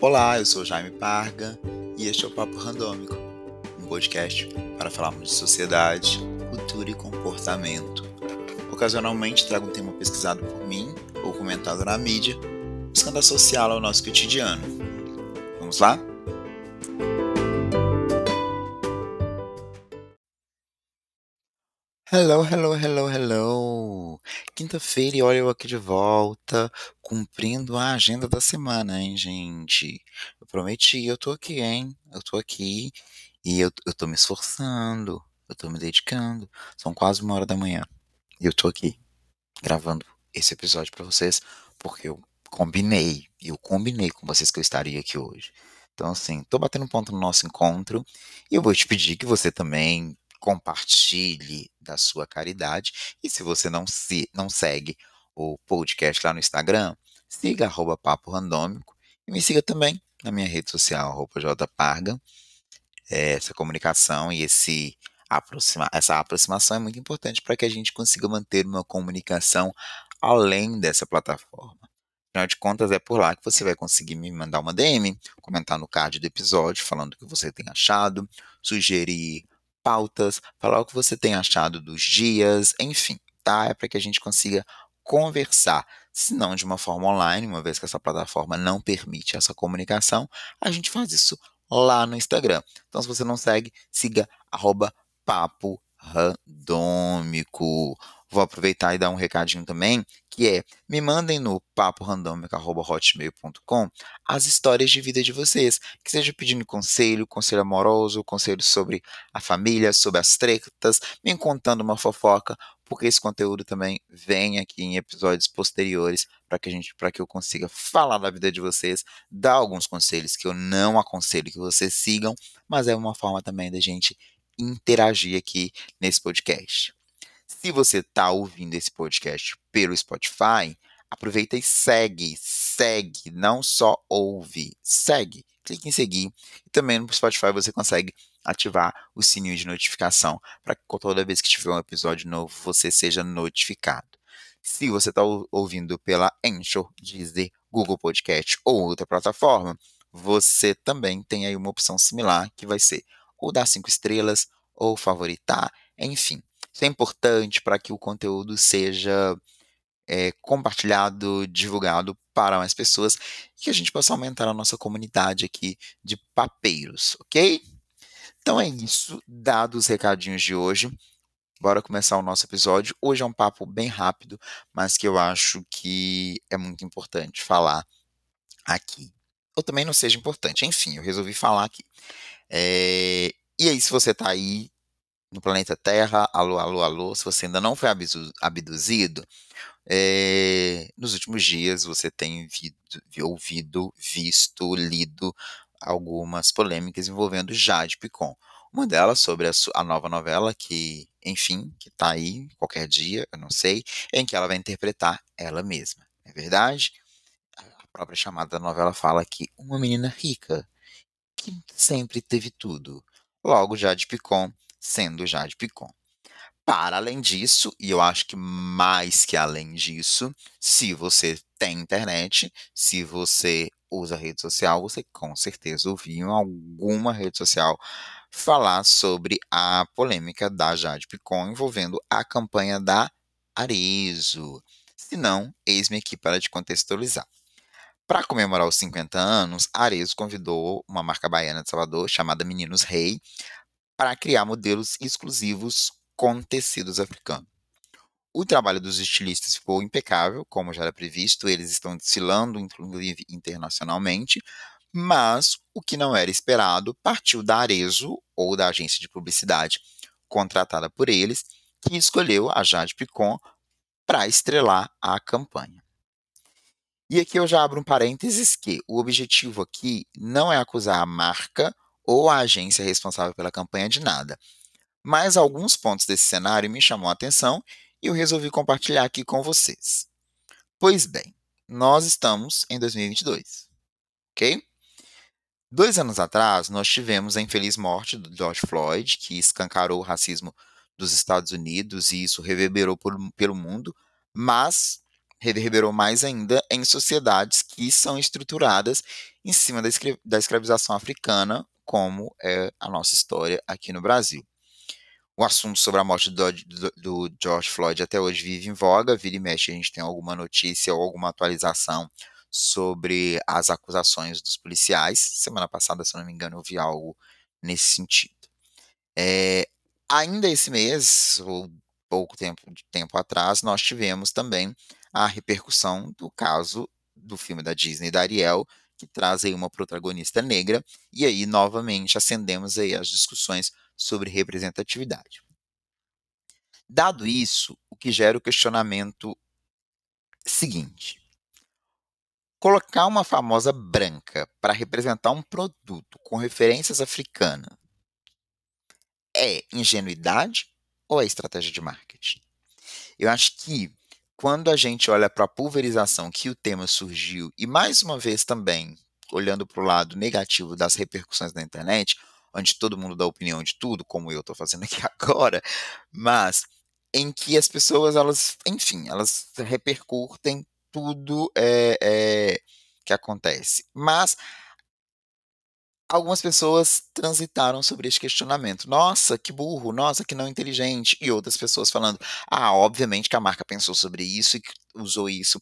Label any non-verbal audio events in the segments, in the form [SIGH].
Olá, eu sou Jaime Parga e este é o Papo Randômico, um podcast para falarmos de sociedade, cultura e comportamento. Ocasionalmente trago um tema pesquisado por mim ou comentado na mídia, buscando associá-lo ao nosso cotidiano. Vamos lá? Hello, hello, hello, hello! Quinta-feira e olha eu aqui de volta, cumprindo a agenda da semana, hein, gente? Eu prometi, eu tô aqui, hein? Eu tô aqui e eu, eu tô me esforçando, eu tô me dedicando. São quase uma hora da manhã e eu tô aqui gravando esse episódio para vocês porque eu combinei, eu combinei com vocês que eu estaria aqui hoje. Então, assim, tô batendo ponto no nosso encontro e eu vou te pedir que você também compartilhe da sua caridade. E se você não, se, não segue o podcast lá no Instagram, siga arroba Papo Randômico e me siga também na minha rede social, arroba jparga. É, essa comunicação e esse aproxima, essa aproximação é muito importante para que a gente consiga manter uma comunicação além dessa plataforma. Afinal de contas, é por lá que você vai conseguir me mandar uma DM, comentar no card do episódio, falando o que você tem achado, sugerir pautas, falar o que você tem achado dos dias, enfim, tá? É para que a gente consiga conversar, se não de uma forma online, uma vez que essa plataforma não permite essa comunicação, a gente faz isso lá no Instagram. Então, se você não segue, siga arroba papo randômico. Vou aproveitar e dar um recadinho também, que é, me mandem no paporandômico.hotmail.com as histórias de vida de vocês, que seja pedindo conselho, conselho amoroso, conselho sobre a família, sobre as tretas, me contando uma fofoca, porque esse conteúdo também vem aqui em episódios posteriores para que a gente, para que eu consiga falar da vida de vocês, dar alguns conselhos que eu não aconselho que vocês sigam, mas é uma forma também da gente interagir aqui nesse podcast. Se você está ouvindo esse podcast pelo Spotify, aproveita e segue, segue, não só ouve, segue. Clique em seguir e também no Spotify você consegue ativar o sininho de notificação para que toda vez que tiver um episódio novo você seja notificado. Se você está ouvindo pela Anchor, Deezer, Google Podcast ou outra plataforma, você também tem aí uma opção similar que vai ser ou dar cinco estrelas ou favoritar, enfim. Isso é importante para que o conteúdo seja é, compartilhado, divulgado para mais pessoas e que a gente possa aumentar a nossa comunidade aqui de papeiros, ok? Então é isso, dados os recadinhos de hoje. Bora começar o nosso episódio. Hoje é um papo bem rápido, mas que eu acho que é muito importante falar aqui. Ou também não seja importante, enfim, eu resolvi falar aqui. É... E aí, se você está aí no planeta Terra, alô, alô, alô, se você ainda não foi abduzido, é, nos últimos dias você tem vido, ouvido, visto, lido algumas polêmicas envolvendo Jade Picon. Uma delas sobre a, a nova novela que, enfim, que está aí qualquer dia, eu não sei, em que ela vai interpretar ela mesma. É verdade? A própria chamada da novela fala que uma menina rica que sempre teve tudo. Logo, Jade Picon sendo Jade Picon. Para além disso, e eu acho que mais que além disso, se você tem internet, se você usa rede social, você com certeza ouviu em alguma rede social falar sobre a polêmica da Jade Picon envolvendo a campanha da Arezo. Se não, eis-me aqui para te contextualizar. Para comemorar os 50 anos, a Arezo convidou uma marca baiana de Salvador chamada Meninos Rei para criar modelos exclusivos com tecidos africanos. O trabalho dos estilistas ficou impecável, como já era previsto, eles estão desfilando, inclusive internacionalmente, mas o que não era esperado partiu da Arezo, ou da agência de publicidade contratada por eles, que escolheu a Jade Picon para estrelar a campanha. E aqui eu já abro um parênteses que o objetivo aqui não é acusar a marca ou a agência responsável pela campanha de nada. Mas alguns pontos desse cenário me chamou a atenção e eu resolvi compartilhar aqui com vocês. Pois bem, nós estamos em 2022, ok? Dois anos atrás, nós tivemos a infeliz morte do George Floyd, que escancarou o racismo dos Estados Unidos e isso reverberou por, pelo mundo, mas reverberou mais ainda em sociedades que são estruturadas em cima da, escra da escravização africana, como é a nossa história aqui no Brasil. O assunto sobre a morte do, do, do, George Floyd até hoje vive em voga, vira e mexe a gente tem alguma notícia ou alguma atualização sobre as acusações dos policiais. Semana passada, se não me engano, eu vi algo nesse sentido. É, ainda esse mês, ou pouco tempo, tempo atrás, nós tivemos também a repercussão do caso do filme da Disney da Ariel, que traz aí uma protagonista negra, e aí novamente acendemos aí as discussões sobre representatividade. Dado isso, o que gera o questionamento seguinte: colocar uma famosa branca para representar um produto com referências africanas é ingenuidade ou é estratégia de marketing? Eu acho que quando a gente olha para a pulverização que o tema surgiu, e mais uma vez também olhando para o lado negativo das repercussões da internet, onde todo mundo dá opinião de tudo, como eu estou fazendo aqui [LAUGHS] agora, mas em que as pessoas, elas, enfim, elas repercutem tudo é, é, que acontece. Mas algumas pessoas transitaram sobre esse questionamento. Nossa, que burro, nossa, que não inteligente. E outras pessoas falando, ah, obviamente que a marca pensou sobre isso e usou isso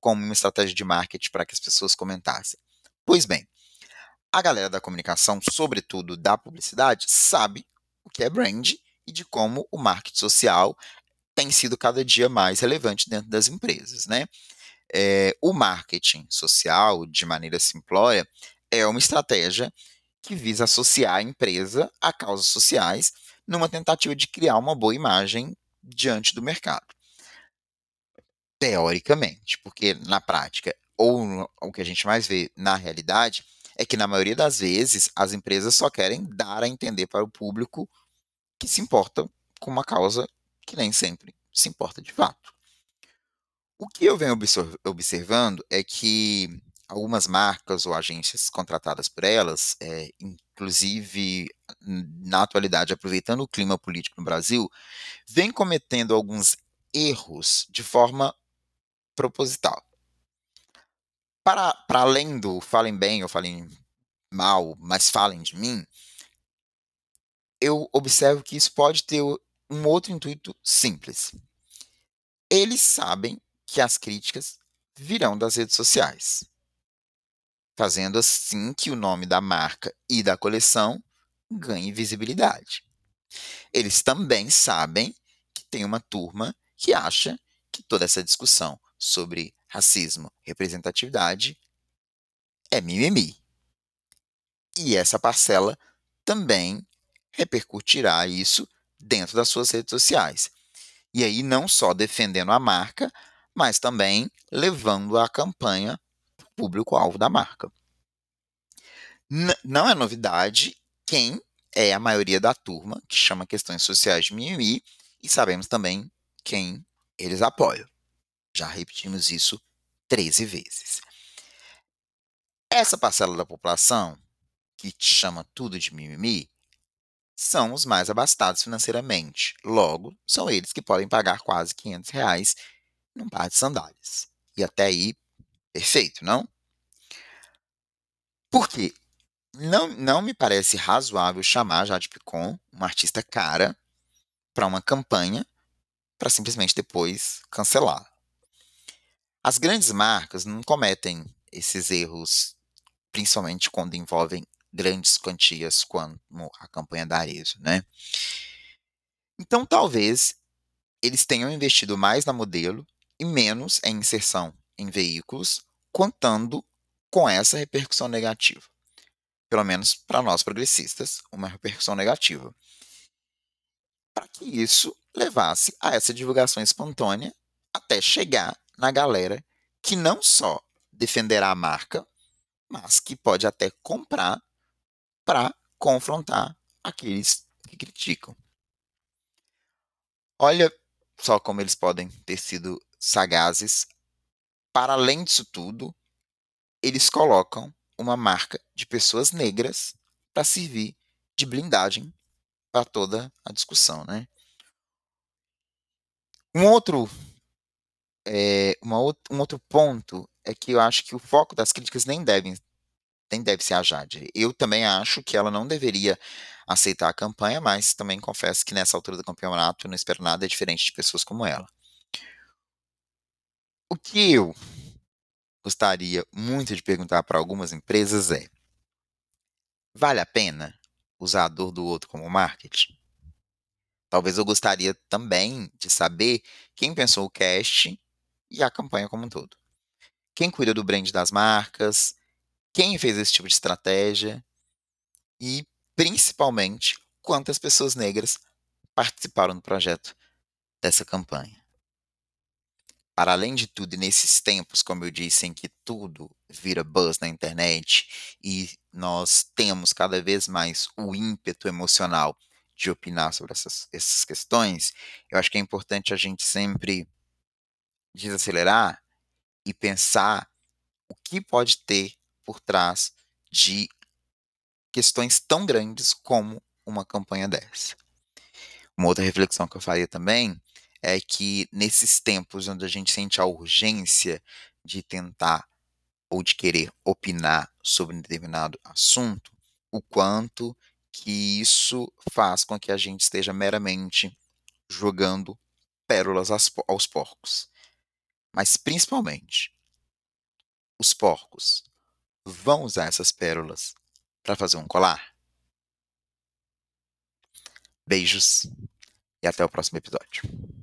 como uma estratégia de marketing para que as pessoas comentassem. Pois bem, a galera da comunicação, sobretudo da publicidade, sabe o que é brand e de como o marketing social tem sido cada dia mais relevante dentro das empresas, né? É, o marketing social, de maneira simplória, é uma estratégia que visa associar a empresa a causas sociais numa tentativa de criar uma boa imagem diante do mercado. Teoricamente, porque na prática, ou o que a gente mais vê na realidade, é que na maioria das vezes as empresas só querem dar a entender para o público que se importa com uma causa que nem sempre se importa de fato. O que eu venho observando é que algumas marcas ou agências contratadas por elas, é, inclusive na atualidade, aproveitando o clima político no Brasil, vem cometendo alguns erros de forma proposital. Para, para além do falem bem ou falem mal, mas falem de mim, eu observo que isso pode ter um outro intuito simples. Eles sabem que as críticas virão das redes sociais fazendo assim que o nome da marca e da coleção ganhe visibilidade. Eles também sabem que tem uma turma que acha que toda essa discussão sobre racismo, representatividade é mimimi. E essa parcela também repercutirá isso dentro das suas redes sociais. E aí não só defendendo a marca, mas também levando a campanha público-alvo da marca. N não é novidade quem é a maioria da turma que chama questões sociais de mimimi e sabemos também quem eles apoiam. Já repetimos isso 13 vezes. Essa parcela da população que chama tudo de mimimi são os mais abastados financeiramente. Logo, são eles que podem pagar quase 500 reais num par de sandálias. E até aí, Perfeito, não? Porque não, não me parece razoável chamar Jade Picon, uma artista cara, para uma campanha para simplesmente depois cancelar. As grandes marcas não cometem esses erros, principalmente quando envolvem grandes quantias, como a campanha da Arezzo, né? Então, talvez eles tenham investido mais na modelo e menos em inserção em veículos, contando com essa repercussão negativa. Pelo menos para nós progressistas, uma repercussão negativa. Para que isso levasse a essa divulgação espontânea até chegar na galera que não só defenderá a marca, mas que pode até comprar para confrontar aqueles que criticam. Olha só como eles podem ter sido sagazes para além disso tudo, eles colocam uma marca de pessoas negras para servir de blindagem para toda a discussão, né? Um outro é, uma, um outro ponto é que eu acho que o foco das críticas nem devem nem deve ser a Jade. Eu também acho que ela não deveria aceitar a campanha, mas também confesso que nessa altura do campeonato eu não espero nada diferente de pessoas como ela. O que eu gostaria muito de perguntar para algumas empresas é: vale a pena usar a dor do outro como marketing? Talvez eu gostaria também de saber quem pensou o cast e a campanha como um todo. Quem cuida do brand das marcas, quem fez esse tipo de estratégia e, principalmente, quantas pessoas negras participaram do projeto dessa campanha. Para além de tudo, nesses tempos, como eu disse, em que tudo vira buzz na internet e nós temos cada vez mais o ímpeto emocional de opinar sobre essas, essas questões, eu acho que é importante a gente sempre desacelerar e pensar o que pode ter por trás de questões tão grandes como uma campanha dessa. Uma outra reflexão que eu faria também é que nesses tempos onde a gente sente a urgência de tentar ou de querer opinar sobre um determinado assunto, o quanto que isso faz com que a gente esteja meramente jogando pérolas aos porcos. Mas principalmente, os porcos vão usar essas pérolas para fazer um colar? Beijos e até o próximo episódio.